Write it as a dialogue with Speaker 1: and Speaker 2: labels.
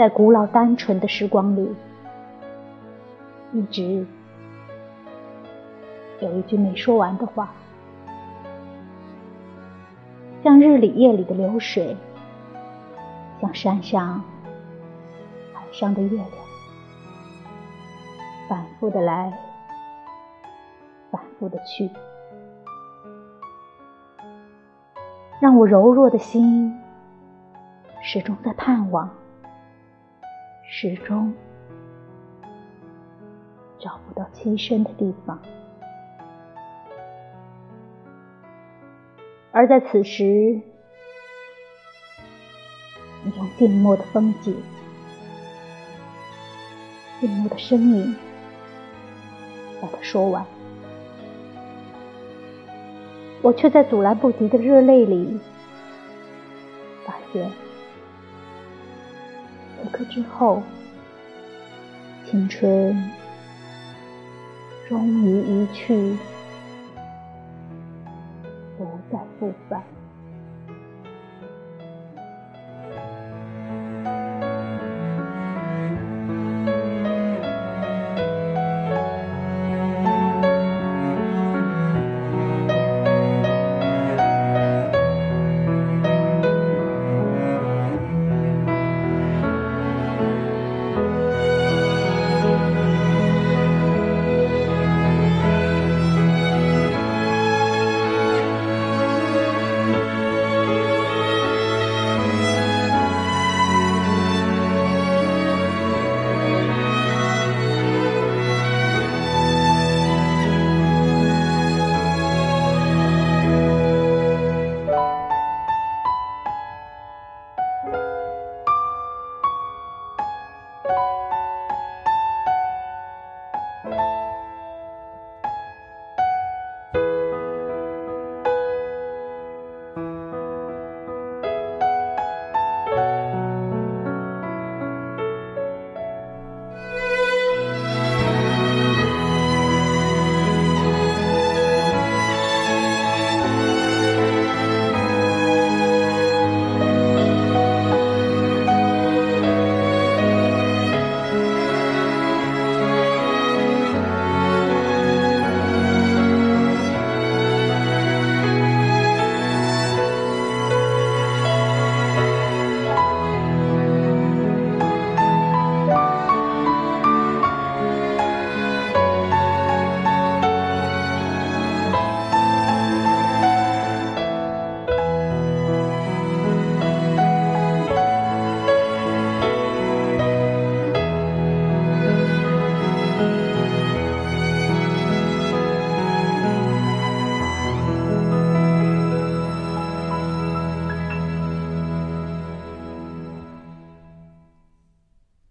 Speaker 1: 在古老单纯的时光里，一直有一句没说完的话，像日里夜里的流水，像山上海上的月亮，反复的来，反复的去，让我柔弱的心始终在盼望。始终找不到栖身的地方，而在此时，你用静默的风景、静默的声音把它说完，我却在阻拦不及的热泪里发现。此刻之后，青春终于一去，不再复返。